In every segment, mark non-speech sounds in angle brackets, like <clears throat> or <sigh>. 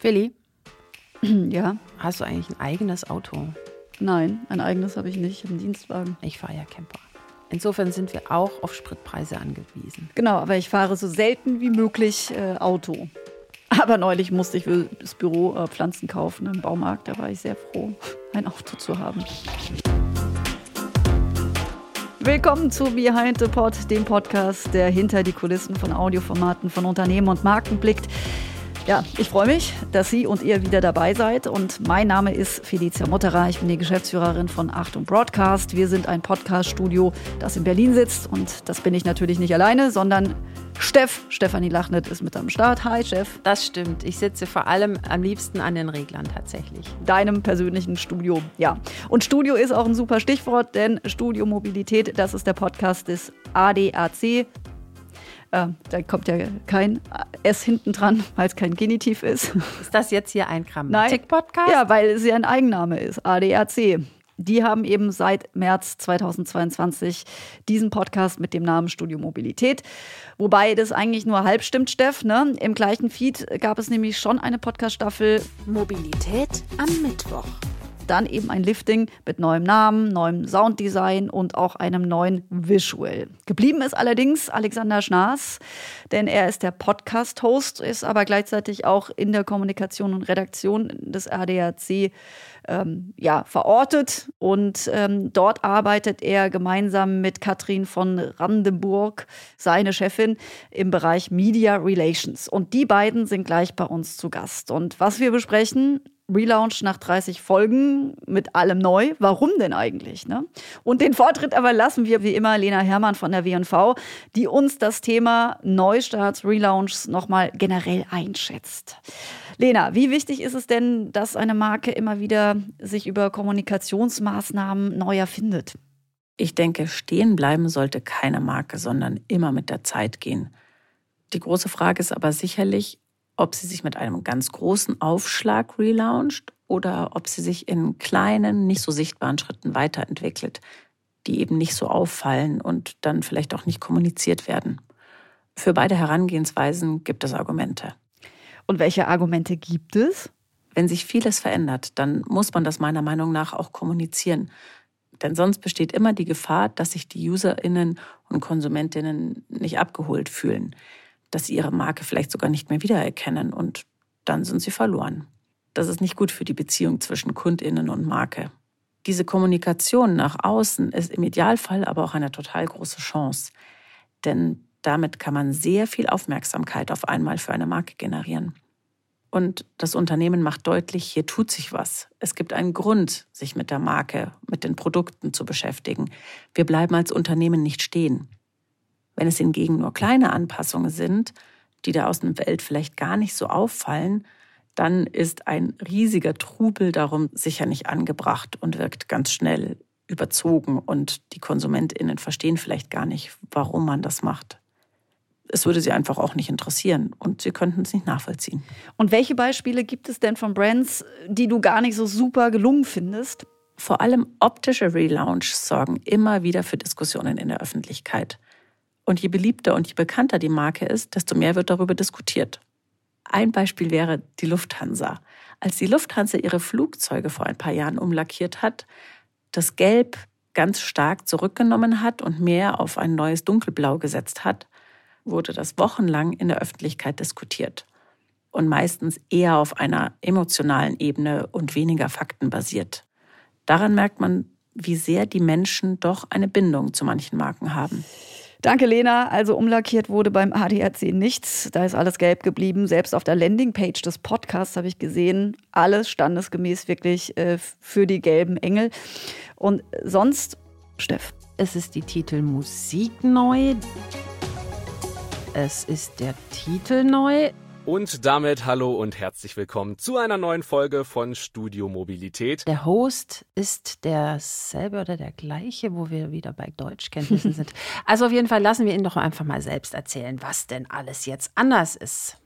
Willi, <clears throat> Ja, hast du eigentlich ein eigenes Auto? nein, ein eigenes habe ich nicht, ich habe einen Dienstwagen. Ich fahre ja Camper. Insofern sind wir auch auf Spritpreise angewiesen. Genau, aber ich fahre so selten wie möglich äh, Auto. Aber neulich musste ich für das Büro äh, Pflanzen kaufen im Baumarkt. Da war ich sehr froh, ein Auto zu haben. Willkommen zu Behind the Pod, dem Podcast, der hinter die Kulissen von Audioformaten von Unternehmen und Marken blickt. Ja, ich freue mich, dass Sie und ihr wieder dabei seid. Und mein Name ist Felicia Mutterer. Ich bin die Geschäftsführerin von Achtung Broadcast. Wir sind ein Podcast-Studio, das in Berlin sitzt. Und das bin ich natürlich nicht alleine, sondern Steff, Stefanie Lachnet ist mit am Start. Hi, Steff. Das stimmt. Ich sitze vor allem am liebsten an den Reglern tatsächlich. Deinem persönlichen Studio. Ja. Und Studio ist auch ein super Stichwort, denn Studio Mobilität, das ist der Podcast des ADAC. Äh, da kommt ja kein S hinten dran, weil es kein Genitiv ist. Ist das jetzt hier ein Nein. Grammatik-Podcast? Ja, weil es ja ein Eigenname ist, ADAC. Die haben eben seit März 2022 diesen Podcast mit dem Namen Studio Mobilität. Wobei das eigentlich nur halb stimmt, Steff. Ne? Im gleichen Feed gab es nämlich schon eine Podcast-Staffel, Mobilität am Mittwoch. Dann eben ein Lifting mit neuem Namen, neuem Sounddesign und auch einem neuen Visual. Geblieben ist allerdings Alexander Schnaas, denn er ist der Podcast-Host, ist aber gleichzeitig auch in der Kommunikation und Redaktion des ADAC ähm, ja, verortet und ähm, dort arbeitet er gemeinsam mit Katrin von Randenburg, seine Chefin, im Bereich Media Relations. Und die beiden sind gleich bei uns zu Gast. Und was wir besprechen, Relaunch nach 30 Folgen mit allem neu. Warum denn eigentlich? Ne? Und den Vortritt aber lassen wir wie immer Lena Hermann von der WV, die uns das Thema Neustarts, Relaunchs nochmal generell einschätzt. Lena, wie wichtig ist es denn, dass eine Marke immer wieder sich über Kommunikationsmaßnahmen neu erfindet? Ich denke, stehen bleiben sollte keine Marke, sondern immer mit der Zeit gehen. Die große Frage ist aber sicherlich, ob sie sich mit einem ganz großen Aufschlag relauncht oder ob sie sich in kleinen, nicht so sichtbaren Schritten weiterentwickelt, die eben nicht so auffallen und dann vielleicht auch nicht kommuniziert werden. Für beide Herangehensweisen gibt es Argumente. Und welche Argumente gibt es? Wenn sich vieles verändert, dann muss man das meiner Meinung nach auch kommunizieren. Denn sonst besteht immer die Gefahr, dass sich die Userinnen und Konsumentinnen nicht abgeholt fühlen, dass sie ihre Marke vielleicht sogar nicht mehr wiedererkennen und dann sind sie verloren. Das ist nicht gut für die Beziehung zwischen Kundinnen und Marke. Diese Kommunikation nach außen ist im Idealfall aber auch eine total große Chance. Denn damit kann man sehr viel Aufmerksamkeit auf einmal für eine Marke generieren. Und das Unternehmen macht deutlich, hier tut sich was. Es gibt einen Grund, sich mit der Marke, mit den Produkten zu beschäftigen. Wir bleiben als Unternehmen nicht stehen. Wenn es hingegen nur kleine Anpassungen sind, die der Außenwelt vielleicht gar nicht so auffallen, dann ist ein riesiger Trubel darum sicher nicht angebracht und wirkt ganz schnell überzogen und die Konsumentinnen verstehen vielleicht gar nicht, warum man das macht. Es würde sie einfach auch nicht interessieren und sie könnten es nicht nachvollziehen. Und welche Beispiele gibt es denn von Brands, die du gar nicht so super gelungen findest? Vor allem optische Relaunches sorgen immer wieder für Diskussionen in der Öffentlichkeit. Und je beliebter und je bekannter die Marke ist, desto mehr wird darüber diskutiert. Ein Beispiel wäre die Lufthansa. Als die Lufthansa ihre Flugzeuge vor ein paar Jahren umlackiert hat, das Gelb ganz stark zurückgenommen hat und mehr auf ein neues Dunkelblau gesetzt hat, wurde das wochenlang in der Öffentlichkeit diskutiert. Und meistens eher auf einer emotionalen Ebene und weniger faktenbasiert. Daran merkt man, wie sehr die Menschen doch eine Bindung zu manchen Marken haben. Danke, Lena. Also umlackiert wurde beim ADAC nichts. Da ist alles gelb geblieben. Selbst auf der Landingpage des Podcasts habe ich gesehen, alles standesgemäß wirklich äh, für die gelben Engel. Und sonst, Steff. Es ist die Titelmusik neu. Es ist der Titel neu. Und damit hallo und herzlich willkommen zu einer neuen Folge von Studio Mobilität. Der Host ist derselbe oder der gleiche, wo wir wieder bei Deutschkenntnissen <laughs> sind. Also auf jeden Fall lassen wir ihn doch einfach mal selbst erzählen, was denn alles jetzt anders ist.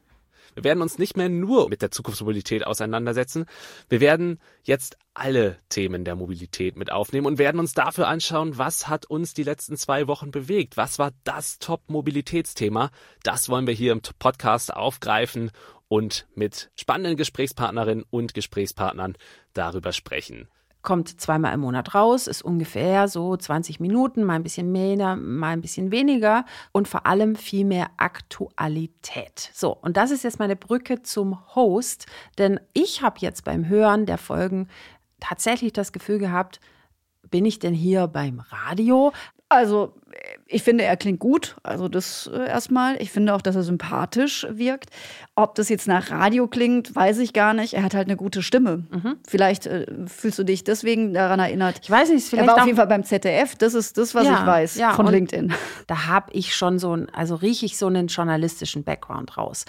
Wir werden uns nicht mehr nur mit der Zukunftsmobilität auseinandersetzen. Wir werden jetzt alle Themen der Mobilität mit aufnehmen und werden uns dafür anschauen, was hat uns die letzten zwei Wochen bewegt? Was war das Top-Mobilitätsthema? Das wollen wir hier im Podcast aufgreifen und mit spannenden Gesprächspartnerinnen und Gesprächspartnern darüber sprechen kommt zweimal im Monat raus, ist ungefähr so 20 Minuten, mal ein bisschen mehr, mal ein bisschen weniger und vor allem viel mehr Aktualität. So, und das ist jetzt meine Brücke zum Host, denn ich habe jetzt beim Hören der Folgen tatsächlich das Gefühl gehabt, bin ich denn hier beim Radio? Also, ich finde, er klingt gut. Also, das äh, erstmal. Ich finde auch, dass er sympathisch wirkt. Ob das jetzt nach Radio klingt, weiß ich gar nicht. Er hat halt eine gute Stimme. Mhm. Vielleicht äh, fühlst du dich deswegen daran erinnert. Ich weiß nicht, vielleicht. Er war auf jeden Fall beim ZDF. Das ist das, was ja, ich weiß ja, von LinkedIn. Da habe ich schon so ein, also rieche ich so einen journalistischen Background raus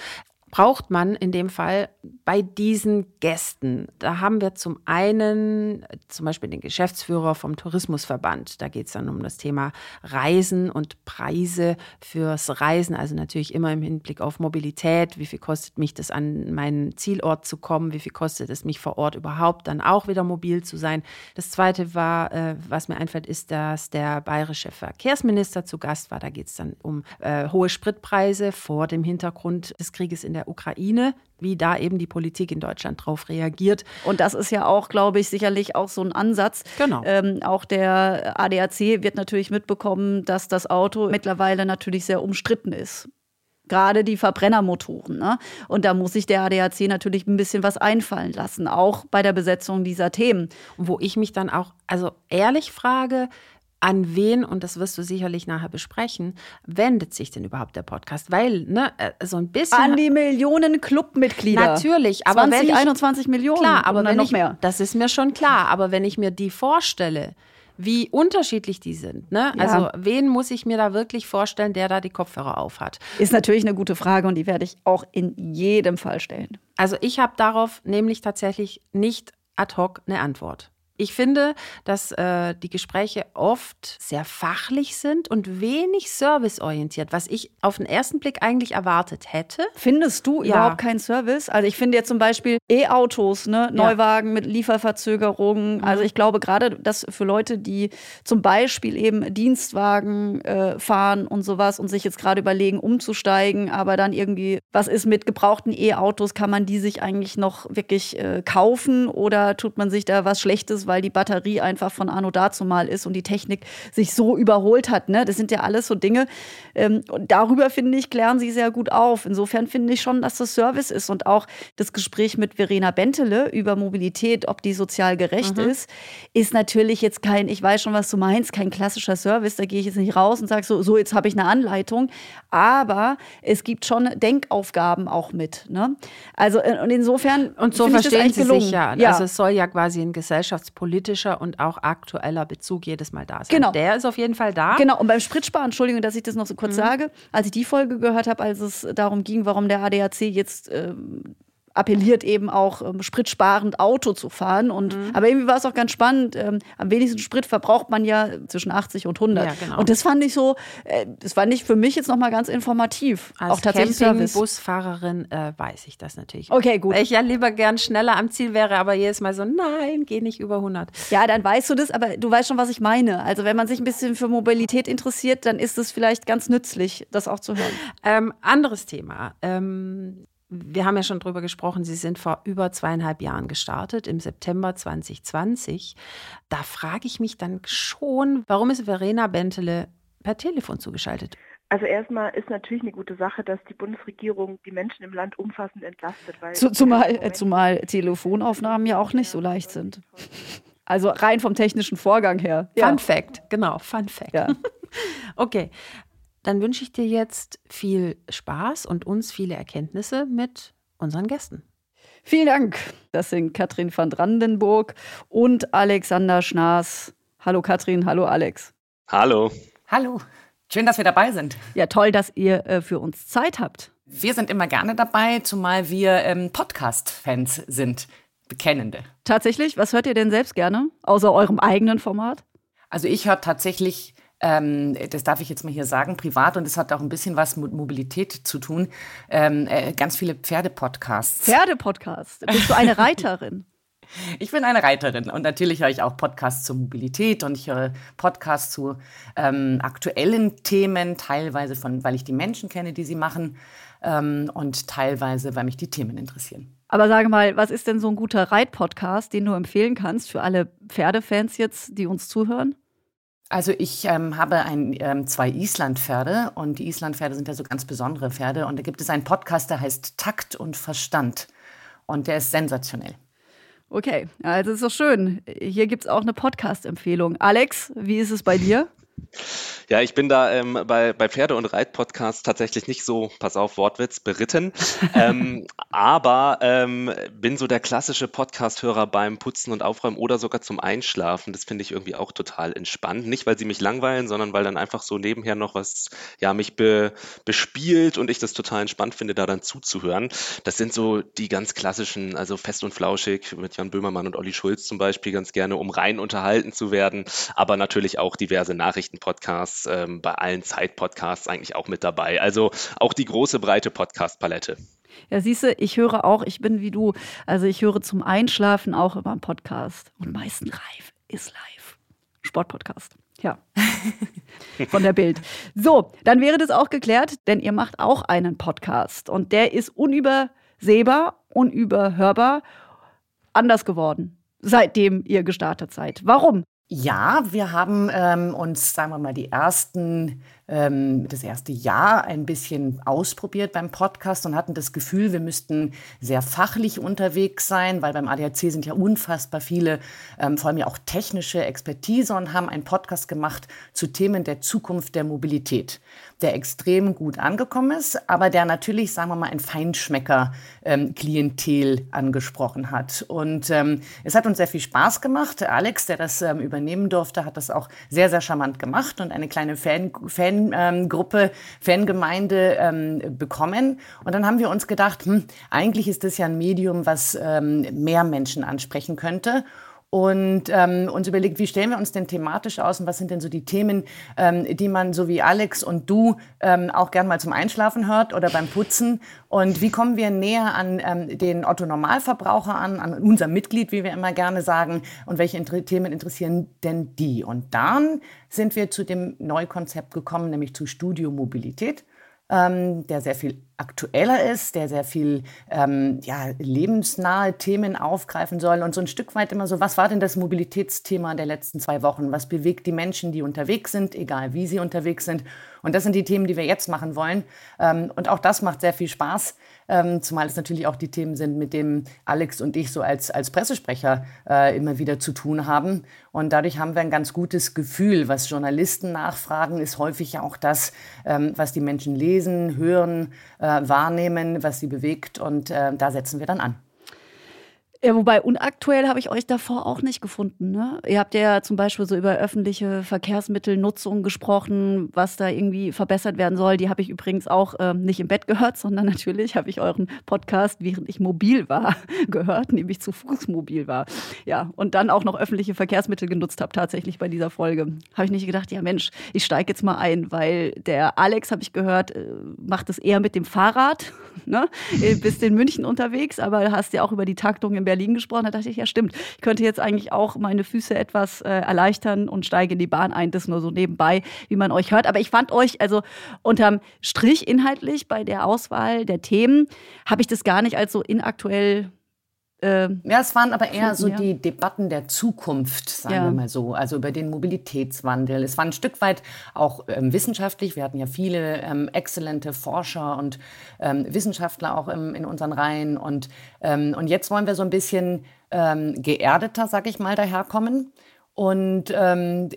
braucht man in dem Fall bei diesen Gästen? Da haben wir zum einen zum Beispiel den Geschäftsführer vom Tourismusverband. Da geht es dann um das Thema Reisen und Preise fürs Reisen. Also natürlich immer im Hinblick auf Mobilität. Wie viel kostet mich das, an meinen Zielort zu kommen? Wie viel kostet es mich vor Ort überhaupt dann auch wieder mobil zu sein? Das zweite war, äh, was mir einfällt, ist, dass der bayerische Verkehrsminister zu Gast war. Da geht es dann um äh, hohe Spritpreise vor dem Hintergrund des Krieges in der der Ukraine, wie da eben die Politik in Deutschland drauf reagiert. Und das ist ja auch, glaube ich, sicherlich auch so ein Ansatz. Genau. Ähm, auch der ADAC wird natürlich mitbekommen, dass das Auto mittlerweile natürlich sehr umstritten ist gerade die Verbrennermotoren. Ne? Und da muss sich der ADAC natürlich ein bisschen was einfallen lassen, auch bei der Besetzung dieser Themen. Wo ich mich dann auch, also ehrlich frage, an wen, und das wirst du sicherlich nachher besprechen, wendet sich denn überhaupt der Podcast? Weil, ne, äh, so ein bisschen. An die Millionen Clubmitglieder. Natürlich, aber 20, wenn ich, 21 Millionen. Klar, aber wenn noch ich, mehr. Das ist mir schon klar. Aber wenn ich mir die vorstelle, wie unterschiedlich die sind. Ne? Ja. Also wen muss ich mir da wirklich vorstellen, der da die Kopfhörer auf hat? Ist natürlich eine gute Frage und die werde ich auch in jedem Fall stellen. Also ich habe darauf nämlich tatsächlich nicht ad hoc eine Antwort. Ich finde, dass äh, die Gespräche oft sehr fachlich sind und wenig serviceorientiert, was ich auf den ersten Blick eigentlich erwartet hätte. Findest du ja. überhaupt keinen Service? Also ich finde jetzt zum Beispiel E-Autos, ne? Neuwagen ja. mit Lieferverzögerungen. Mhm. Also ich glaube gerade, dass für Leute, die zum Beispiel eben Dienstwagen äh, fahren und sowas und sich jetzt gerade überlegen, umzusteigen, aber dann irgendwie, was ist mit gebrauchten E-Autos? Kann man die sich eigentlich noch wirklich äh, kaufen oder tut man sich da was Schlechtes weil die Batterie einfach von Anno dazu mal ist und die Technik sich so überholt hat. Ne? Das sind ja alles so Dinge. Ähm, und darüber, finde ich, klären sie sehr gut auf. Insofern finde ich schon, dass das Service ist. Und auch das Gespräch mit Verena Bentele über Mobilität, ob die sozial gerecht mhm. ist, ist natürlich jetzt kein, ich weiß schon, was du meinst, kein klassischer Service. Da gehe ich jetzt nicht raus und sage so, so jetzt habe ich eine Anleitung. Aber es gibt schon Denkaufgaben auch mit. Ne? Also äh, und insofern. Und so verstehen Sie gelungen. sich ja. ja. Also es soll ja quasi ein Gesellschafts politischer und auch aktueller Bezug jedes Mal da sein. Genau. Der ist auf jeden Fall da. Genau, und beim Spritsparen, Entschuldigung, dass ich das noch so kurz mhm. sage, als ich die Folge gehört habe, als es darum ging, warum der ADAC jetzt ähm, appelliert eben auch ähm, spritsparend Auto zu fahren. Und, mhm. Aber irgendwie war es auch ganz spannend. Ähm, am wenigsten Sprit verbraucht man ja zwischen 80 und 100. Ja, genau. Und das fand ich so, äh, das fand ich für mich jetzt nochmal ganz informativ. Als auch tatsächlich Camping-Busfahrerin äh, weiß ich das natürlich. Okay, gut. Weil ich ja lieber gern schneller am Ziel wäre, aber jedes Mal so, nein, geh nicht über 100. Ja, dann weißt du das, aber du weißt schon, was ich meine. Also wenn man sich ein bisschen für Mobilität interessiert, dann ist es vielleicht ganz nützlich, das auch zu hören. Ähm, anderes Thema. Ähm, wir haben ja schon drüber gesprochen, Sie sind vor über zweieinhalb Jahren gestartet, im September 2020. Da frage ich mich dann schon, warum ist Verena Bentele per Telefon zugeschaltet? Also erstmal ist natürlich eine gute Sache, dass die Bundesregierung die Menschen im Land umfassend entlastet. Weil Zu, zumal, zumal Telefonaufnahmen ja auch nicht so leicht sind. Also rein vom technischen Vorgang her. Fun ja. Fact, genau, Fun Fact. Ja. <laughs> okay, dann wünsche ich dir jetzt viel Spaß und uns viele Erkenntnisse mit unseren Gästen. Vielen Dank. Das sind Katrin van Brandenburg und Alexander Schnaas. Hallo Katrin, hallo Alex. Hallo. Hallo. Schön, dass wir dabei sind. Ja, toll, dass ihr äh, für uns Zeit habt. Wir sind immer gerne dabei, zumal wir ähm, Podcast-Fans sind, Bekennende. Tatsächlich? Was hört ihr denn selbst gerne, außer eurem eigenen Format? Also ich höre tatsächlich ähm, das darf ich jetzt mal hier sagen, privat und das hat auch ein bisschen was mit Mobilität zu tun, ähm, äh, ganz viele Pferdepodcasts. Pferdepodcasts? Bist du eine Reiterin? <laughs> <laughs> Ich bin eine Reiterin und natürlich höre ich auch Podcasts zur Mobilität und ich höre Podcasts zu ähm, aktuellen Themen, teilweise von, weil ich die Menschen kenne, die sie machen ähm, und teilweise, weil mich die Themen interessieren. Aber sage mal, was ist denn so ein guter Reit-Podcast, den du empfehlen kannst für alle Pferdefans jetzt, die uns zuhören? Also ich ähm, habe ein, ähm, zwei Islandpferde und die Islandpferde sind ja so ganz besondere Pferde und da gibt es einen Podcast, der heißt Takt und Verstand und der ist sensationell. Okay, also ist doch schön. Hier gibt es auch eine Podcast-Empfehlung. Alex, wie ist es bei dir? Ja, ich bin da ähm, bei, bei Pferde- und Reitpodcasts tatsächlich nicht so, pass auf, Wortwitz, beritten. <laughs> ähm, aber ähm, bin so der klassische Podcast-Hörer beim Putzen und Aufräumen oder sogar zum Einschlafen. Das finde ich irgendwie auch total entspannt. Nicht, weil sie mich langweilen, sondern weil dann einfach so nebenher noch was, ja, mich be, bespielt und ich das total entspannt finde, da dann zuzuhören. Das sind so die ganz klassischen, also fest und flauschig mit Jan Böhmermann und Olli Schulz zum Beispiel ganz gerne, um rein unterhalten zu werden. Aber natürlich auch diverse Nachrichten-Podcasts, ähm, bei allen Zeit-Podcasts eigentlich auch mit dabei. Also auch die große, breite Podcast-Palette. Ja, siehst du, ich höre auch, ich bin wie du, also ich höre zum Einschlafen auch immer einen Podcast. Und meistens live ist live. Sportpodcast. Ja. <laughs> Von der Bild. So, dann wäre das auch geklärt, denn ihr macht auch einen Podcast. Und der ist unübersehbar, unüberhörbar anders geworden, seitdem ihr gestartet seid. Warum? Ja, wir haben ähm, uns, sagen wir mal, die ersten ähm, das erste Jahr ein bisschen ausprobiert beim Podcast und hatten das Gefühl, wir müssten sehr fachlich unterwegs sein, weil beim ADAC sind ja unfassbar viele, ähm, vor allem ja auch technische Expertise und haben einen Podcast gemacht zu Themen der Zukunft der Mobilität, der extrem gut angekommen ist, aber der natürlich, sagen wir mal, ein Feinschmecker-Klientel ähm, angesprochen hat. Und ähm, es hat uns sehr viel Spaß gemacht. Alex, der das ähm, übernehmen durfte, hat das auch sehr, sehr charmant gemacht und eine kleine Fan, Fan Fangruppe, Fangemeinde ähm, bekommen. Und dann haben wir uns gedacht, hm, eigentlich ist das ja ein Medium, was ähm, mehr Menschen ansprechen könnte und ähm, uns überlegt, wie stellen wir uns denn thematisch aus und was sind denn so die Themen, ähm, die man so wie Alex und du ähm, auch gern mal zum Einschlafen hört oder beim Putzen und wie kommen wir näher an ähm, den Otto Normalverbraucher an, an unser Mitglied, wie wir immer gerne sagen und welche Inter Themen interessieren denn die? Und dann sind wir zu dem Neukonzept gekommen, nämlich zu Studio Mobilität ähm, der sehr viel aktueller ist, der sehr viel ähm, ja, lebensnahe Themen aufgreifen soll und so ein Stück weit immer so, was war denn das Mobilitätsthema der letzten zwei Wochen? Was bewegt die Menschen, die unterwegs sind, egal wie sie unterwegs sind? Und das sind die Themen, die wir jetzt machen wollen. Ähm, und auch das macht sehr viel Spaß, ähm, zumal es natürlich auch die Themen sind, mit denen Alex und ich so als, als Pressesprecher äh, immer wieder zu tun haben. Und dadurch haben wir ein ganz gutes Gefühl. Was Journalisten nachfragen, ist häufig ja auch das, ähm, was die Menschen lesen, hören, äh, wahrnehmen, was sie bewegt. Und äh, da setzen wir dann an. Ja, wobei unaktuell habe ich euch davor auch nicht gefunden. Ne? Ihr habt ja zum Beispiel so über öffentliche Verkehrsmittelnutzung gesprochen, was da irgendwie verbessert werden soll. Die habe ich übrigens auch ähm, nicht im Bett gehört, <laughs> sondern natürlich habe ich euren Podcast, während ich mobil war, <laughs> gehört, nämlich zu Fuß mobil war. Ja, und dann auch noch öffentliche Verkehrsmittel genutzt habe, tatsächlich bei dieser Folge. Habe ich nicht gedacht, ja Mensch, ich steige jetzt mal ein, weil der Alex, habe ich gehört, äh, macht es eher mit dem Fahrrad. <laughs> Ne? Bist in München unterwegs, aber hast ja auch über die Taktung in Berlin Berlin gesprochen, da dachte ich, ja stimmt, ich könnte jetzt eigentlich auch meine Füße etwas äh, erleichtern und steige in die Bahn ein. Das nur so nebenbei, wie man euch hört. Aber ich fand euch, also unterm Strich inhaltlich bei der Auswahl der Themen, habe ich das gar nicht als so inaktuell ähm, ja, es waren aber eher so die Debatten der Zukunft, sagen ja. wir mal so, also über den Mobilitätswandel. Es war ein Stück weit auch ähm, wissenschaftlich. Wir hatten ja viele ähm, exzellente Forscher und ähm, Wissenschaftler auch im, in unseren Reihen. Und, ähm, und jetzt wollen wir so ein bisschen ähm, geerdeter, sag ich mal, daherkommen und ähm,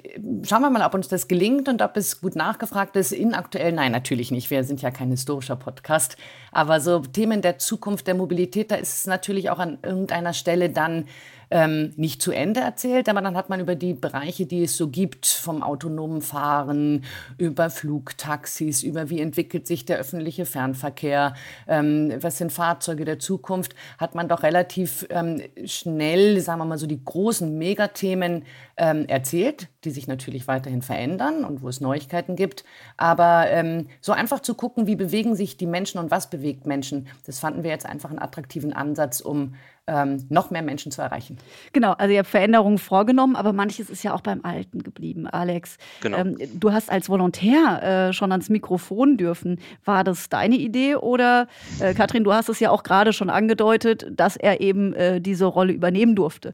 schauen wir mal, ob uns das gelingt und ob es gut nachgefragt ist. Inaktuell, nein, natürlich nicht. Wir sind ja kein historischer Podcast. Aber so Themen der Zukunft der Mobilität, da ist es natürlich auch an irgendeiner Stelle dann ähm, nicht zu Ende erzählt, aber dann hat man über die Bereiche, die es so gibt, vom autonomen Fahren, über Flugtaxis, über wie entwickelt sich der öffentliche Fernverkehr, ähm, was sind Fahrzeuge der Zukunft, hat man doch relativ ähm, schnell, sagen wir mal so, die großen Megathemen ähm, erzählt, die sich natürlich weiterhin verändern und wo es Neuigkeiten gibt. Aber ähm, so einfach zu gucken, wie bewegen sich die Menschen und was bewegt Menschen, das fanden wir jetzt einfach einen attraktiven Ansatz, um ähm, noch mehr Menschen zu erreichen. Genau, also ihr habt Veränderungen vorgenommen, aber manches ist ja auch beim Alten geblieben. Alex, genau. ähm, du hast als Volontär äh, schon ans Mikrofon dürfen. War das deine Idee oder, äh, Katrin, du hast es ja auch gerade schon angedeutet, dass er eben äh, diese Rolle übernehmen durfte?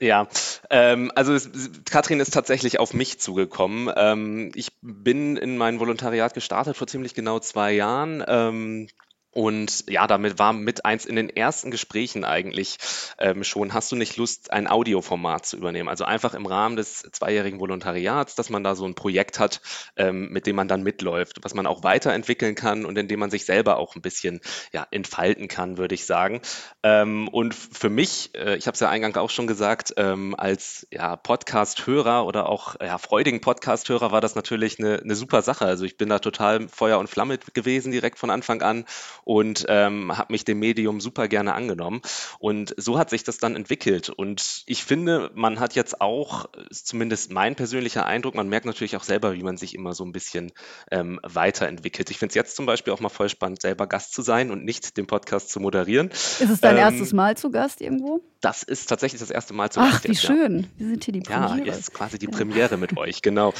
Ja, ähm, also es, Katrin ist tatsächlich auf mich zugekommen. Ähm, ich bin in mein Volontariat gestartet vor ziemlich genau zwei Jahren. Ähm, und ja, damit war mit eins in den ersten Gesprächen eigentlich ähm, schon, hast du nicht Lust, ein Audioformat zu übernehmen? Also einfach im Rahmen des zweijährigen Volontariats, dass man da so ein Projekt hat, ähm, mit dem man dann mitläuft, was man auch weiterentwickeln kann und in dem man sich selber auch ein bisschen ja, entfalten kann, würde ich sagen. Ähm, und für mich, äh, ich habe es ja eingangs auch schon gesagt, ähm, als ja, Podcast-Hörer oder auch ja, freudigen Podcast-Hörer war das natürlich eine, eine super Sache. Also ich bin da total Feuer und Flamme gewesen direkt von Anfang an und ähm, habe mich dem Medium super gerne angenommen. Und so hat sich das dann entwickelt. Und ich finde, man hat jetzt auch, zumindest mein persönlicher Eindruck, man merkt natürlich auch selber, wie man sich immer so ein bisschen ähm, weiterentwickelt. Ich finde es jetzt zum Beispiel auch mal voll spannend, selber Gast zu sein und nicht den Podcast zu moderieren. Ist es dein ähm, erstes Mal zu Gast irgendwo? Das ist tatsächlich das erste Mal zu Ach, wie schön. Ja. Wir sind hier die Premiere. Ja, jetzt quasi die Premiere mit <laughs> euch, genau.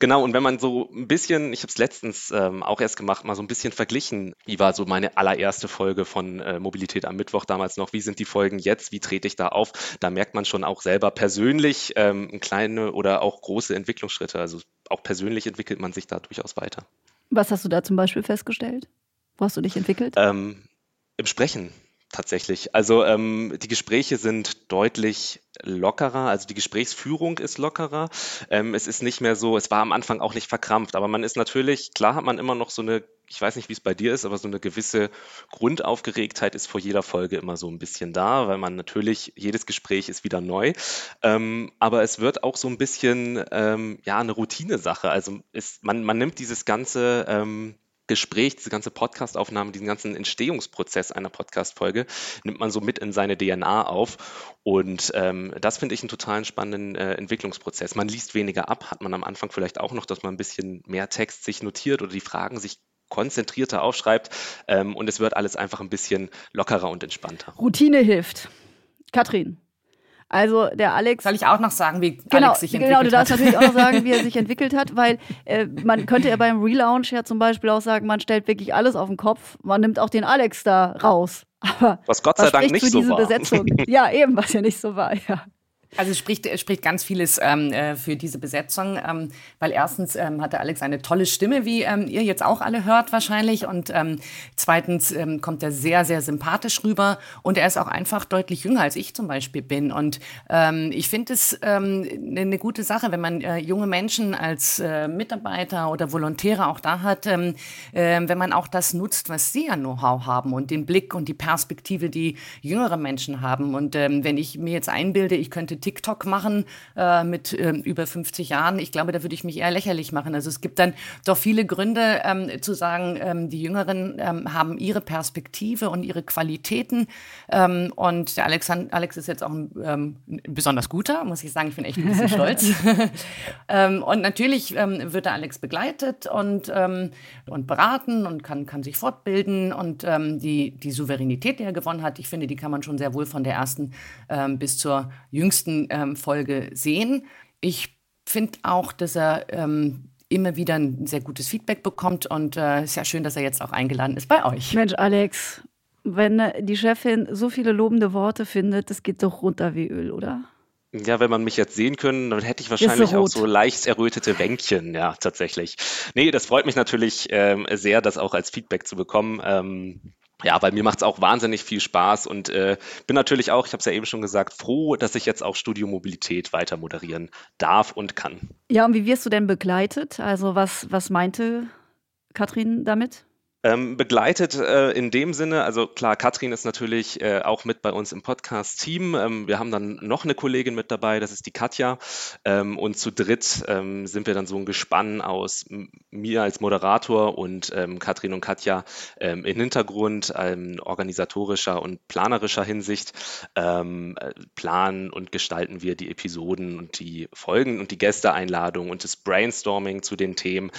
Genau, und wenn man so ein bisschen, ich habe es letztens ähm, auch erst gemacht, mal so ein bisschen verglichen, wie war so meine allererste Folge von äh, Mobilität am Mittwoch damals noch. Wie sind die Folgen jetzt? Wie trete ich da auf? Da merkt man schon auch selber persönlich ähm, kleine oder auch große Entwicklungsschritte. Also auch persönlich entwickelt man sich da durchaus weiter. Was hast du da zum Beispiel festgestellt? Wo hast du dich entwickelt? Ähm, Im Sprechen tatsächlich. Also ähm, die Gespräche sind deutlich lockerer, also die Gesprächsführung ist lockerer. Ähm, es ist nicht mehr so, es war am Anfang auch nicht verkrampft, aber man ist natürlich, klar hat man immer noch so eine, ich weiß nicht, wie es bei dir ist, aber so eine gewisse Grundaufgeregtheit ist vor jeder Folge immer so ein bisschen da, weil man natürlich, jedes Gespräch ist wieder neu. Ähm, aber es wird auch so ein bisschen, ähm, ja, eine Routinesache. Also ist, man, man nimmt dieses ganze, ähm, Gespräch, diese ganze Podcastaufnahme, diesen ganzen Entstehungsprozess einer Podcast-Folge nimmt man so mit in seine DNA auf. Und ähm, das finde ich einen total spannenden äh, Entwicklungsprozess. Man liest weniger ab, hat man am Anfang vielleicht auch noch, dass man ein bisschen mehr Text sich notiert oder die Fragen sich konzentrierter aufschreibt. Ähm, und es wird alles einfach ein bisschen lockerer und entspannter. Routine hilft. Katrin. Also der Alex. Soll ich auch noch sagen, wie genau, Alex sich entwickelt hat? Genau, du darfst natürlich auch noch sagen, wie er <laughs> sich entwickelt hat, weil äh, man könnte ja beim Relaunch ja zum Beispiel auch sagen, man stellt wirklich alles auf den Kopf, man nimmt auch den Alex da raus. Aber was Gott sei was Dank nicht für so diese war. Besetzung? <laughs> Ja, eben, was ja nicht so war, ja. Also spricht, spricht ganz vieles ähm, äh, für diese Besetzung, ähm, weil erstens ähm, hatte Alex eine tolle Stimme, wie ähm, ihr jetzt auch alle hört wahrscheinlich. Und ähm, zweitens ähm, kommt er sehr, sehr sympathisch rüber und er ist auch einfach deutlich jünger, als ich zum Beispiel bin. Und ich finde es eine ne gute Sache, wenn man äh, junge Menschen als äh, Mitarbeiter oder Volontäre auch da hat, äh, wenn man auch das nutzt, was sie an Know-how haben und den Blick und die Perspektive, die jüngere Menschen haben. Und wenn ich mir jetzt einbilde, ich könnte TikTok machen äh, mit äh, über 50 Jahren. Ich glaube, da würde ich mich eher lächerlich machen. Also es gibt dann doch viele Gründe ähm, zu sagen, ähm, die Jüngeren ähm, haben ihre Perspektive und ihre Qualitäten. Ähm, und der Alexand Alex ist jetzt auch ein, ähm, besonders guter, muss ich sagen. Ich bin echt ein bisschen <laughs> stolz. <laughs> Ähm, und natürlich wird der Alex begleitet und, und beraten und kann, kann sich fortbilden. Und die, die Souveränität, die er gewonnen hat, ich finde, die kann man schon sehr wohl von der ersten bis zur jüngsten nächsten ähm, Folge sehen. Ich finde auch, dass er ähm, immer wieder ein sehr gutes Feedback bekommt und es äh, ist ja schön, dass er jetzt auch eingeladen ist bei euch. Mensch, Alex, wenn die Chefin so viele lobende Worte findet, das geht doch runter wie Öl, oder? Ja, wenn man mich jetzt sehen können, dann hätte ich wahrscheinlich auch so leicht errötete Wänkchen, ja, tatsächlich. Nee, das freut mich natürlich ähm, sehr, das auch als Feedback zu bekommen. Ähm, ja, weil mir macht es auch wahnsinnig viel Spaß und äh, bin natürlich auch, ich habe es ja eben schon gesagt, froh, dass ich jetzt auch Studio Mobilität weiter moderieren darf und kann. Ja, und wie wirst du denn begleitet? Also was, was meinte Katrin damit? Ähm, begleitet äh, in dem Sinne, also klar, Katrin ist natürlich äh, auch mit bei uns im Podcast-Team. Ähm, wir haben dann noch eine Kollegin mit dabei, das ist die Katja. Ähm, und zu dritt ähm, sind wir dann so ein Gespann aus mir als Moderator und ähm, Katrin und Katja ähm, im Hintergrund, organisatorischer und planerischer Hinsicht. Äh, planen und gestalten wir die Episoden und die Folgen und die Gästeeinladungen und das Brainstorming zu den Themen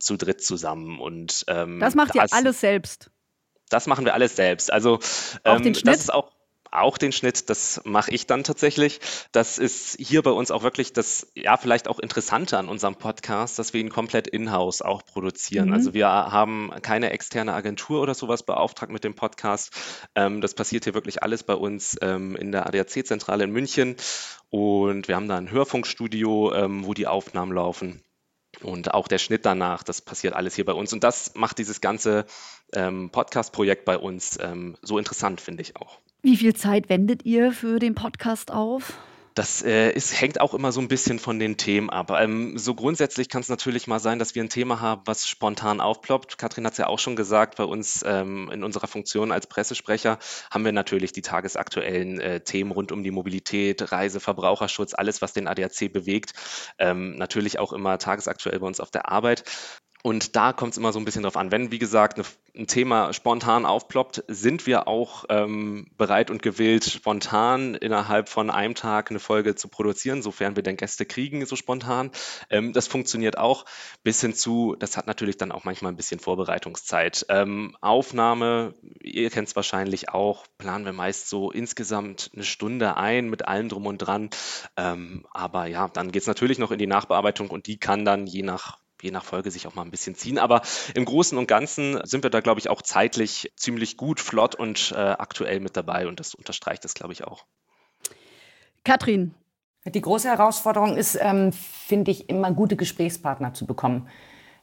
zu dritt zusammen. Und das macht macht ihr alles selbst? Das machen wir alles selbst. Also auch ähm, den Schnitt? das ist auch auch den Schnitt, das mache ich dann tatsächlich. Das ist hier bei uns auch wirklich das, ja, vielleicht auch Interessante an unserem Podcast, dass wir ihn komplett in-house auch produzieren. Mhm. Also wir haben keine externe Agentur oder sowas beauftragt mit dem Podcast. Ähm, das passiert hier wirklich alles bei uns ähm, in der ADAC-Zentrale in München. Und wir haben da ein Hörfunkstudio, ähm, wo die Aufnahmen laufen. Und auch der Schnitt danach, das passiert alles hier bei uns. Und das macht dieses ganze ähm, Podcast-Projekt bei uns ähm, so interessant, finde ich auch. Wie viel Zeit wendet ihr für den Podcast auf? Das äh, ist, hängt auch immer so ein bisschen von den Themen ab. Ähm, so grundsätzlich kann es natürlich mal sein, dass wir ein Thema haben, was spontan aufploppt. Katrin hat es ja auch schon gesagt, bei uns ähm, in unserer Funktion als Pressesprecher haben wir natürlich die tagesaktuellen äh, Themen rund um die Mobilität, Reise, Verbraucherschutz, alles, was den ADAC bewegt. Ähm, natürlich auch immer tagesaktuell bei uns auf der Arbeit. Und da kommt es immer so ein bisschen drauf an. Wenn, wie gesagt, eine, ein Thema spontan aufploppt, sind wir auch ähm, bereit und gewillt, spontan innerhalb von einem Tag eine Folge zu produzieren, sofern wir denn Gäste kriegen, so spontan. Ähm, das funktioniert auch bis hin zu, das hat natürlich dann auch manchmal ein bisschen Vorbereitungszeit. Ähm, Aufnahme, ihr kennt es wahrscheinlich auch, planen wir meist so insgesamt eine Stunde ein mit allem drum und dran. Ähm, aber ja, dann geht es natürlich noch in die Nachbearbeitung und die kann dann je nach je nach Folge sich auch mal ein bisschen ziehen. Aber im Großen und Ganzen sind wir da, glaube ich, auch zeitlich ziemlich gut, flott und äh, aktuell mit dabei. Und das unterstreicht das, glaube ich, auch. Katrin. Die große Herausforderung ist, ähm, finde ich, immer gute Gesprächspartner zu bekommen,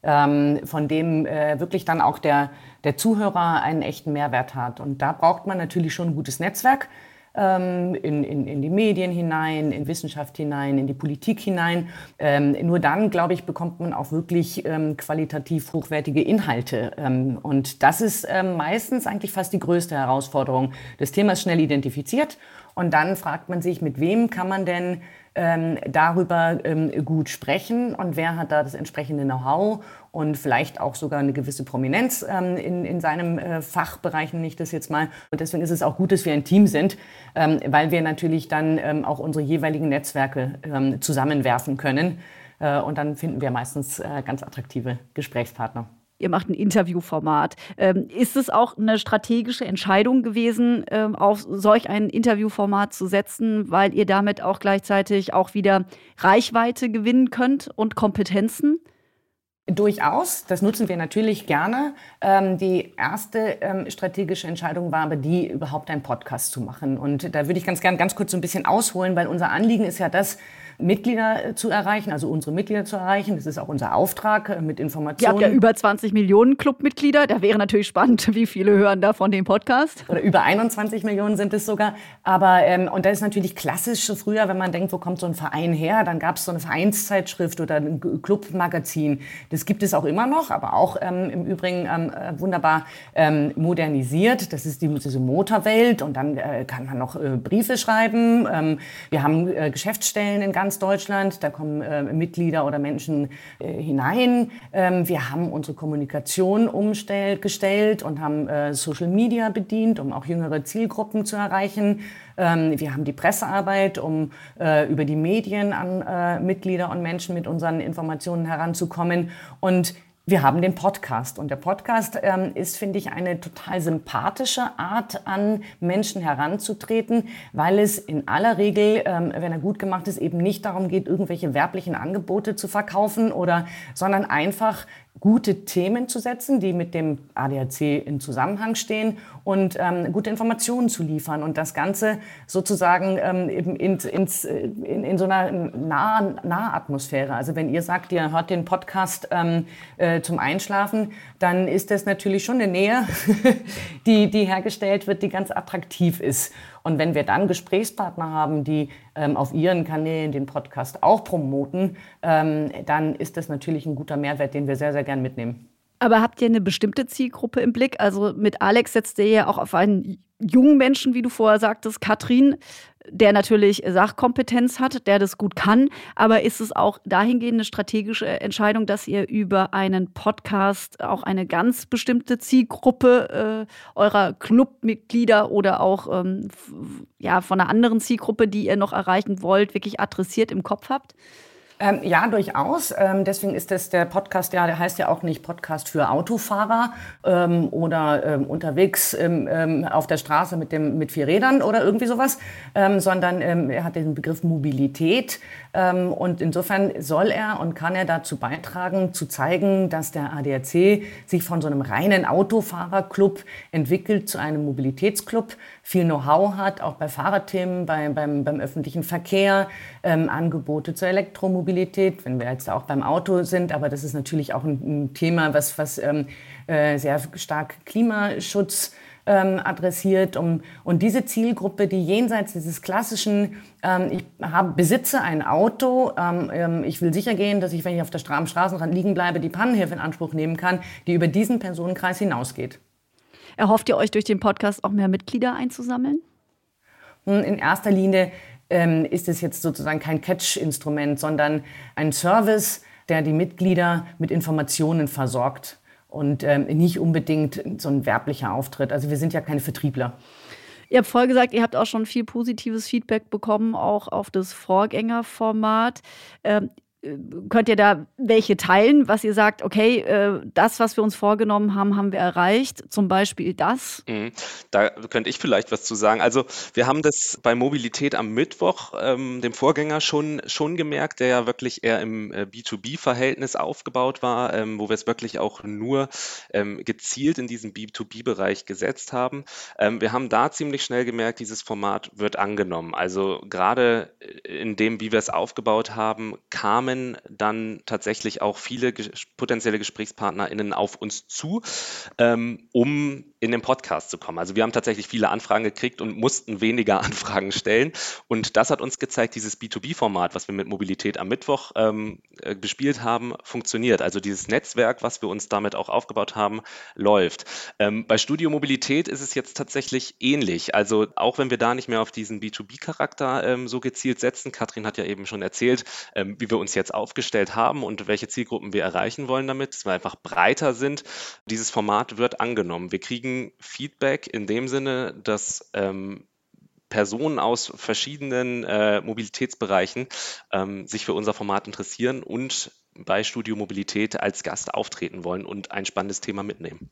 ähm, von dem äh, wirklich dann auch der, der Zuhörer einen echten Mehrwert hat. Und da braucht man natürlich schon ein gutes Netzwerk in, in, in die Medien hinein, in Wissenschaft hinein, in die Politik hinein. Ähm, nur dann, glaube ich, bekommt man auch wirklich ähm, qualitativ hochwertige Inhalte. Ähm, und das ist ähm, meistens eigentlich fast die größte Herausforderung. Das Thema ist schnell identifiziert und dann fragt man sich, mit wem kann man denn ähm, darüber ähm, gut sprechen und wer hat da das entsprechende Know-how und vielleicht auch sogar eine gewisse Prominenz ähm, in, in seinem äh, Fachbereich, nenne ich das jetzt mal. Und deswegen ist es auch gut, dass wir ein Team sind, ähm, weil wir natürlich dann ähm, auch unsere jeweiligen Netzwerke ähm, zusammenwerfen können. Äh, und dann finden wir meistens äh, ganz attraktive Gesprächspartner. Ihr macht ein Interviewformat. Ähm, ist es auch eine strategische Entscheidung gewesen, ähm, auf solch ein Interviewformat zu setzen, weil ihr damit auch gleichzeitig auch wieder Reichweite gewinnen könnt und Kompetenzen? Durchaus, das nutzen wir natürlich gerne. Ähm, die erste ähm, strategische Entscheidung war aber die, überhaupt einen Podcast zu machen. Und da würde ich ganz gern ganz kurz so ein bisschen ausholen, weil unser Anliegen ist ja das, Mitglieder äh, zu erreichen, also unsere Mitglieder zu erreichen. Das ist auch unser Auftrag äh, mit Informationen. Ihr habt ja über 20 Millionen Clubmitglieder. Da wäre natürlich spannend, <laughs> wie viele hören da von dem Podcast. Oder über 21 Millionen sind es sogar. Aber, ähm, und da ist natürlich klassisch früher, wenn man denkt, wo kommt so ein Verein her, dann gab es so eine Vereinszeitschrift oder ein Clubmagazin. Das gibt es auch immer noch, aber auch ähm, im Übrigen ähm, äh, wunderbar ähm, modernisiert. Das ist die, diese Motorwelt und dann äh, kann man noch äh, Briefe schreiben. Ähm, wir haben äh, Geschäftsstellen in ganz ganz Deutschland. Da kommen äh, Mitglieder oder Menschen äh, hinein. Ähm, wir haben unsere Kommunikation umgestellt und haben äh, Social Media bedient, um auch jüngere Zielgruppen zu erreichen. Ähm, wir haben die Pressearbeit, um äh, über die Medien an äh, Mitglieder und Menschen mit unseren Informationen heranzukommen. Und wir haben den Podcast und der Podcast ähm, ist, finde ich, eine total sympathische Art, an Menschen heranzutreten, weil es in aller Regel, ähm, wenn er gut gemacht ist, eben nicht darum geht, irgendwelche werblichen Angebote zu verkaufen oder, sondern einfach gute Themen zu setzen, die mit dem ADAC in Zusammenhang stehen und ähm, gute Informationen zu liefern und das Ganze sozusagen ähm, eben ins, ins, in, in so einer nahen Nahatmosphäre. Also wenn ihr sagt, ihr hört den Podcast ähm, äh, zum Einschlafen, dann ist das natürlich schon eine Nähe, <laughs> die, die hergestellt wird, die ganz attraktiv ist. Und wenn wir dann Gesprächspartner haben, die ähm, auf ihren Kanälen den Podcast auch promoten, ähm, dann ist das natürlich ein guter Mehrwert, den wir sehr, sehr gern mitnehmen. Aber habt ihr eine bestimmte Zielgruppe im Blick? Also mit Alex setzt ihr ja auch auf einen jungen Menschen, wie du vorher sagtest, Katrin, der natürlich Sachkompetenz hat, der das gut kann. Aber ist es auch dahingehend eine strategische Entscheidung, dass ihr über einen Podcast auch eine ganz bestimmte Zielgruppe äh, eurer Clubmitglieder oder auch ähm, ja, von einer anderen Zielgruppe, die ihr noch erreichen wollt, wirklich adressiert im Kopf habt? Ähm, ja, durchaus. Ähm, deswegen ist das der Podcast, ja, der heißt ja auch nicht Podcast für Autofahrer ähm, oder ähm, unterwegs ähm, ähm, auf der Straße mit, dem, mit vier Rädern oder irgendwie sowas, sondern er hat den Begriff Mobilität. Und insofern soll er und kann er dazu beitragen, zu zeigen, dass der ADAC sich von so einem reinen Autofahrerclub entwickelt zu einem Mobilitätsclub, viel Know-how hat, auch bei Fahrradthemen, bei, beim, beim öffentlichen Verkehr, Angebote zur Elektromobilität Elektromobilität, wenn wir jetzt auch beim Auto sind, aber das ist natürlich auch ein, ein Thema, was, was ähm, äh, sehr stark Klimaschutz ähm, adressiert. Um, und diese Zielgruppe, die jenseits dieses klassischen, ähm, ich hab, besitze ein Auto, ähm, ähm ich will sicher gehen, dass ich, wenn ich auf der Stra am Straßenrand liegen bleibe, die Pannenhilfe in Anspruch nehmen kann, die über diesen Personenkreis hinausgeht. Erhofft ihr euch durch den Podcast auch mehr Mitglieder einzusammeln? In erster Linie ähm, ist es jetzt sozusagen kein Catch-Instrument, sondern ein Service, der die Mitglieder mit Informationen versorgt und ähm, nicht unbedingt so ein werblicher Auftritt. Also wir sind ja keine Vertriebler. Ihr habt vorher gesagt, ihr habt auch schon viel positives Feedback bekommen, auch auf das Vorgängerformat. Ähm, könnt ihr da welche teilen, was ihr sagt, okay, äh, das, was wir uns vorgenommen haben, haben wir erreicht, zum Beispiel das? Mhm. Da könnte ich vielleicht was zu sagen. Also wir haben das bei Mobilität am Mittwoch, ähm, dem Vorgänger, schon, schon gemerkt, der ja wirklich eher im äh, B2B-Verhältnis aufgebaut war, ähm, wo wir es wirklich auch nur ähm, gezielt in diesen B2B-Bereich gesetzt haben. Ähm, wir haben da ziemlich schnell gemerkt, dieses Format wird angenommen. Also gerade in dem, wie wir es aufgebaut haben, kamen kamen dann tatsächlich auch viele potenzielle GesprächspartnerInnen auf uns zu, ähm, um in den Podcast zu kommen. Also wir haben tatsächlich viele Anfragen gekriegt und mussten weniger <laughs> Anfragen stellen. Und das hat uns gezeigt, dieses B2B-Format, was wir mit Mobilität am Mittwoch ähm, äh, bespielt haben, funktioniert. Also dieses Netzwerk, was wir uns damit auch aufgebaut haben, läuft. Ähm, bei Studio Mobilität ist es jetzt tatsächlich ähnlich. Also auch wenn wir da nicht mehr auf diesen B2B-Charakter ähm, so gezielt setzen, Katrin hat ja eben schon erzählt, ähm, wie wir uns jetzt aufgestellt haben und welche Zielgruppen wir erreichen wollen damit, dass wir einfach breiter sind. Dieses Format wird angenommen. Wir kriegen Feedback in dem Sinne, dass ähm, Personen aus verschiedenen äh, Mobilitätsbereichen ähm, sich für unser Format interessieren und bei Studio Mobilität als Gast auftreten wollen und ein spannendes Thema mitnehmen.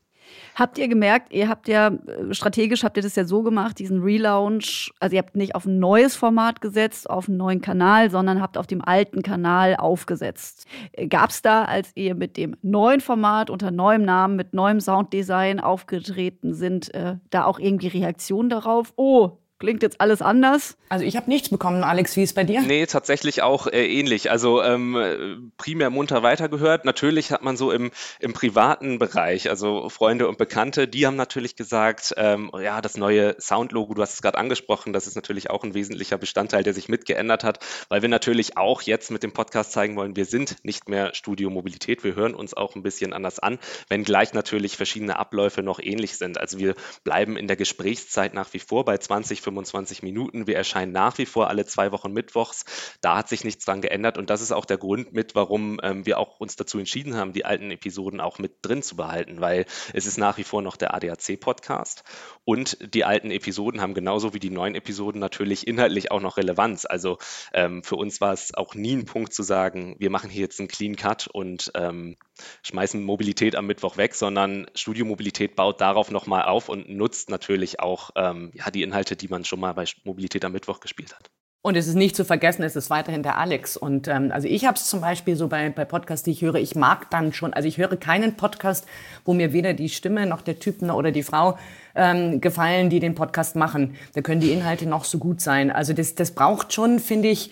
Habt ihr gemerkt, ihr habt ja äh, strategisch habt ihr das ja so gemacht, diesen Relaunch, also ihr habt nicht auf ein neues Format gesetzt, auf einen neuen Kanal, sondern habt auf dem alten Kanal aufgesetzt. Äh, Gab es da, als ihr mit dem neuen Format unter neuem Namen, mit neuem Sounddesign aufgetreten sind, äh, da auch irgendwie Reaktionen darauf? Oh, Klingt jetzt alles anders? Also ich habe nichts bekommen, Alex. Wie ist bei dir? Nee, tatsächlich auch äh, ähnlich. Also ähm, primär munter weitergehört. Natürlich hat man so im, im privaten Bereich, also Freunde und Bekannte, die haben natürlich gesagt, ähm, ja, das neue Soundlogo, du hast es gerade angesprochen, das ist natürlich auch ein wesentlicher Bestandteil, der sich mitgeändert hat, weil wir natürlich auch jetzt mit dem Podcast zeigen wollen, wir sind nicht mehr Studio Mobilität, wir hören uns auch ein bisschen anders an, wenngleich natürlich verschiedene Abläufe noch ähnlich sind. Also wir bleiben in der Gesprächszeit nach wie vor bei 20, 25 25 Minuten. Wir erscheinen nach wie vor alle zwei Wochen mittwochs. Da hat sich nichts dran geändert und das ist auch der Grund mit, warum ähm, wir auch uns dazu entschieden haben, die alten Episoden auch mit drin zu behalten, weil es ist nach wie vor noch der ADAC-Podcast und die alten Episoden haben genauso wie die neuen Episoden natürlich inhaltlich auch noch Relevanz. Also ähm, für uns war es auch nie ein Punkt zu sagen, wir machen hier jetzt einen Clean Cut und ähm, schmeißen Mobilität am Mittwoch weg, sondern Studio Mobilität baut darauf nochmal auf und nutzt natürlich auch ähm, ja, die Inhalte, die man schon mal bei Mobilität am Mittwoch gespielt hat. Und es ist nicht zu vergessen, es ist weiterhin der Alex. Und ähm, also ich habe es zum Beispiel so bei, bei Podcasts, die ich höre, ich mag dann schon, also ich höre keinen Podcast, wo mir weder die Stimme noch der Typ oder die Frau ähm, gefallen, die den Podcast machen. Da können die Inhalte noch so gut sein. Also das, das braucht schon, finde ich,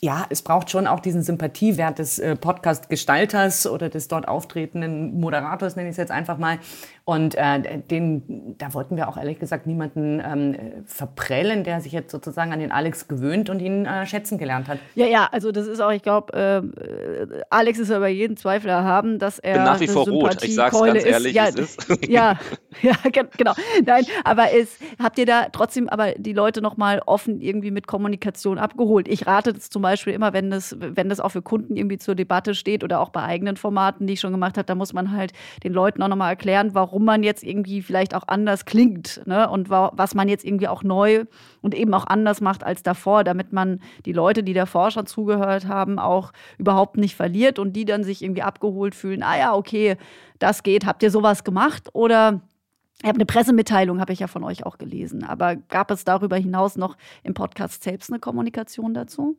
ja, es braucht schon auch diesen Sympathiewert des äh, Podcast-Gestalters oder des dort auftretenden Moderators, nenne ich es jetzt einfach mal. Und äh, den, da wollten wir auch ehrlich gesagt niemanden ähm, verprellen, der sich jetzt sozusagen an den Alex gewöhnt und ihn äh, schätzen gelernt hat. Ja, ja, also das ist auch, ich glaube, äh, Alex ist aber jeden Zweifel erhaben, dass er. Bin nach wie vor rot, ich sag's ganz ehrlich, ja, es ist. <laughs> Ja, ja, genau. Nein, aber ist, habt ihr da trotzdem aber die Leute nochmal offen irgendwie mit Kommunikation abgeholt? Ich rate das zum Beispiel immer, wenn das, wenn das auch für Kunden irgendwie zur Debatte steht oder auch bei eigenen Formaten, die ich schon gemacht habe, da muss man halt den Leuten auch nochmal erklären, warum man jetzt irgendwie vielleicht auch anders klingt ne? und was man jetzt irgendwie auch neu und eben auch anders macht als davor, damit man die Leute, die davor schon zugehört haben, auch überhaupt nicht verliert und die dann sich irgendwie abgeholt fühlen, ah ja, okay, das geht, habt ihr sowas gemacht oder ich habe eine Pressemitteilung, habe ich ja von euch auch gelesen. Aber gab es darüber hinaus noch im Podcast selbst eine Kommunikation dazu?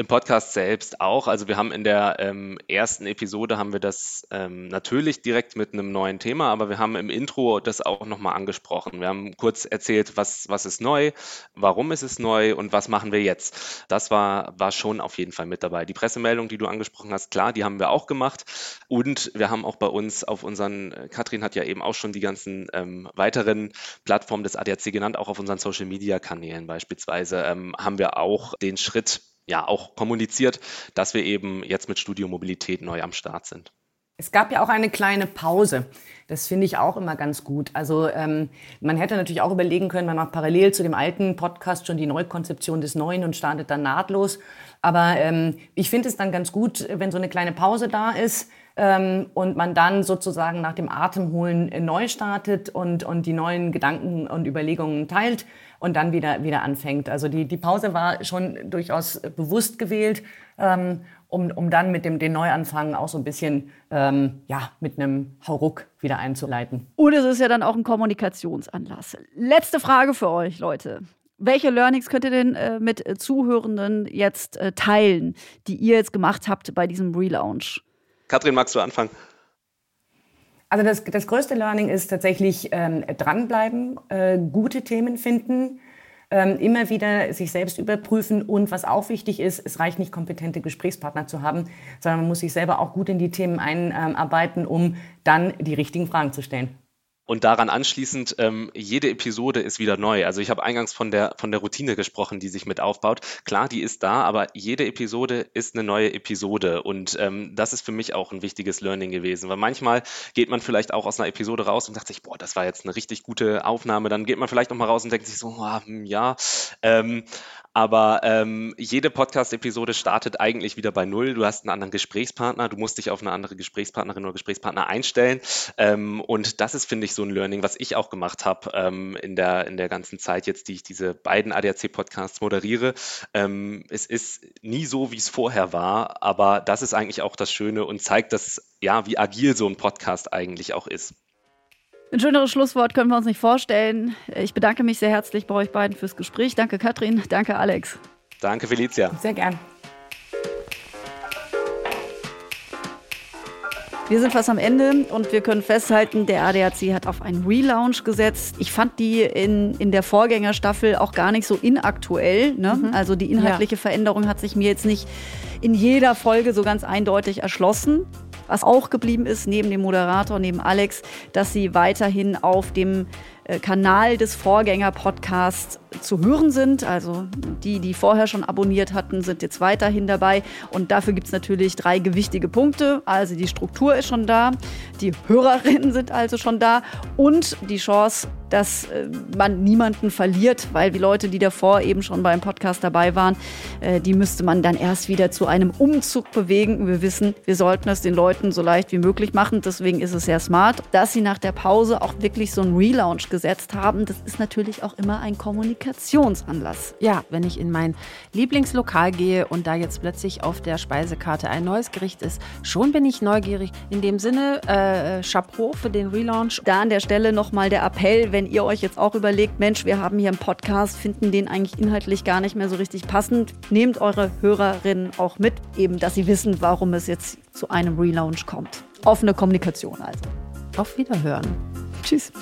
Im Podcast selbst auch. Also wir haben in der ähm, ersten Episode haben wir das ähm, natürlich direkt mit einem neuen Thema, aber wir haben im Intro das auch nochmal angesprochen. Wir haben kurz erzählt, was, was ist neu, warum ist es neu und was machen wir jetzt. Das war, war schon auf jeden Fall mit dabei. Die Pressemeldung, die du angesprochen hast, klar, die haben wir auch gemacht. Und wir haben auch bei uns auf unseren, äh, Katrin hat ja eben auch schon die ganzen ähm, weiteren Plattformen des ADAC genannt, auch auf unseren Social Media Kanälen beispielsweise, ähm, haben wir auch den Schritt ja auch kommuniziert, dass wir eben jetzt mit Studio Mobilität neu am Start sind. Es gab ja auch eine kleine Pause. Das finde ich auch immer ganz gut. Also ähm, man hätte natürlich auch überlegen können, man macht parallel zu dem alten Podcast schon die Neukonzeption des Neuen und startet dann nahtlos. Aber ähm, ich finde es dann ganz gut, wenn so eine kleine Pause da ist ähm, und man dann sozusagen nach dem Atemholen neu startet und, und die neuen Gedanken und Überlegungen teilt und dann wieder, wieder anfängt. Also die, die Pause war schon durchaus bewusst gewählt, ähm, um, um dann mit dem den Neuanfang auch so ein bisschen ähm, ja, mit einem Hauruck wieder einzuleiten. Und es ist ja dann auch ein Kommunikationsanlass. Letzte Frage für euch, Leute. Welche Learnings könnt ihr denn äh, mit äh, Zuhörenden jetzt äh, teilen, die ihr jetzt gemacht habt bei diesem Relaunch? Katrin, magst du anfangen? Also das, das größte Learning ist tatsächlich ähm, dranbleiben, äh, gute Themen finden, ähm, immer wieder sich selbst überprüfen und was auch wichtig ist, es reicht nicht kompetente Gesprächspartner zu haben, sondern man muss sich selber auch gut in die Themen einarbeiten, um dann die richtigen Fragen zu stellen. Und daran anschließend, ähm, jede Episode ist wieder neu. Also ich habe eingangs von der, von der Routine gesprochen, die sich mit aufbaut. Klar, die ist da, aber jede Episode ist eine neue Episode. Und ähm, das ist für mich auch ein wichtiges Learning gewesen. Weil manchmal geht man vielleicht auch aus einer Episode raus und sagt sich, boah, das war jetzt eine richtig gute Aufnahme. Dann geht man vielleicht nochmal raus und denkt sich so, hm, ja. Ähm, aber ähm, jede Podcast-Episode startet eigentlich wieder bei Null. Du hast einen anderen Gesprächspartner, du musst dich auf eine andere Gesprächspartnerin oder Gesprächspartner einstellen. Ähm, und das ist, finde ich, so ein Learning, was ich auch gemacht habe ähm, in, der, in der ganzen Zeit jetzt, die ich diese beiden ADAC-Podcasts moderiere. Ähm, es ist nie so, wie es vorher war, aber das ist eigentlich auch das Schöne und zeigt, dass, ja, wie agil so ein Podcast eigentlich auch ist. Ein schöneres Schlusswort können wir uns nicht vorstellen. Ich bedanke mich sehr herzlich bei euch beiden fürs Gespräch. Danke Katrin, danke Alex. Danke Felicia. Sehr gern. Wir sind fast am Ende und wir können festhalten, der ADAC hat auf einen Relaunch gesetzt. Ich fand die in, in der Vorgängerstaffel auch gar nicht so inaktuell. Ne? Mhm. Also die inhaltliche ja. Veränderung hat sich mir jetzt nicht in jeder Folge so ganz eindeutig erschlossen. Was auch geblieben ist, neben dem Moderator, neben Alex, dass sie weiterhin auf dem äh, Kanal des Vorgänger-Podcasts zu hören sind. Also die, die vorher schon abonniert hatten, sind jetzt weiterhin dabei. Und dafür gibt es natürlich drei gewichtige Punkte. Also die Struktur ist schon da, die Hörerinnen sind also schon da und die Chance, dass äh, man niemanden verliert, weil die Leute, die davor eben schon beim Podcast dabei waren, äh, die müsste man dann erst wieder zu einem Umzug bewegen. Wir wissen, wir sollten es den Leuten so leicht wie möglich machen. Deswegen ist es sehr smart, dass sie nach der Pause auch wirklich so einen Relaunch gesetzt haben. Das ist natürlich auch immer ein Kommunikationsanlass. Ja, wenn ich in mein Lieblingslokal gehe und da jetzt plötzlich auf der Speisekarte ein neues Gericht ist, schon bin ich neugierig. In dem Sinne, äh, Chapeau für den Relaunch. Da an der Stelle nochmal der Appell, wenn ihr euch jetzt auch überlegt, Mensch, wir haben hier einen Podcast, finden den eigentlich inhaltlich gar nicht mehr so richtig passend, nehmt eure Hörerinnen auch mit, eben, dass sie wissen, warum es jetzt zu einem Relaunch kommt. Offene Kommunikation also. Auf Wiederhören. Tschüss.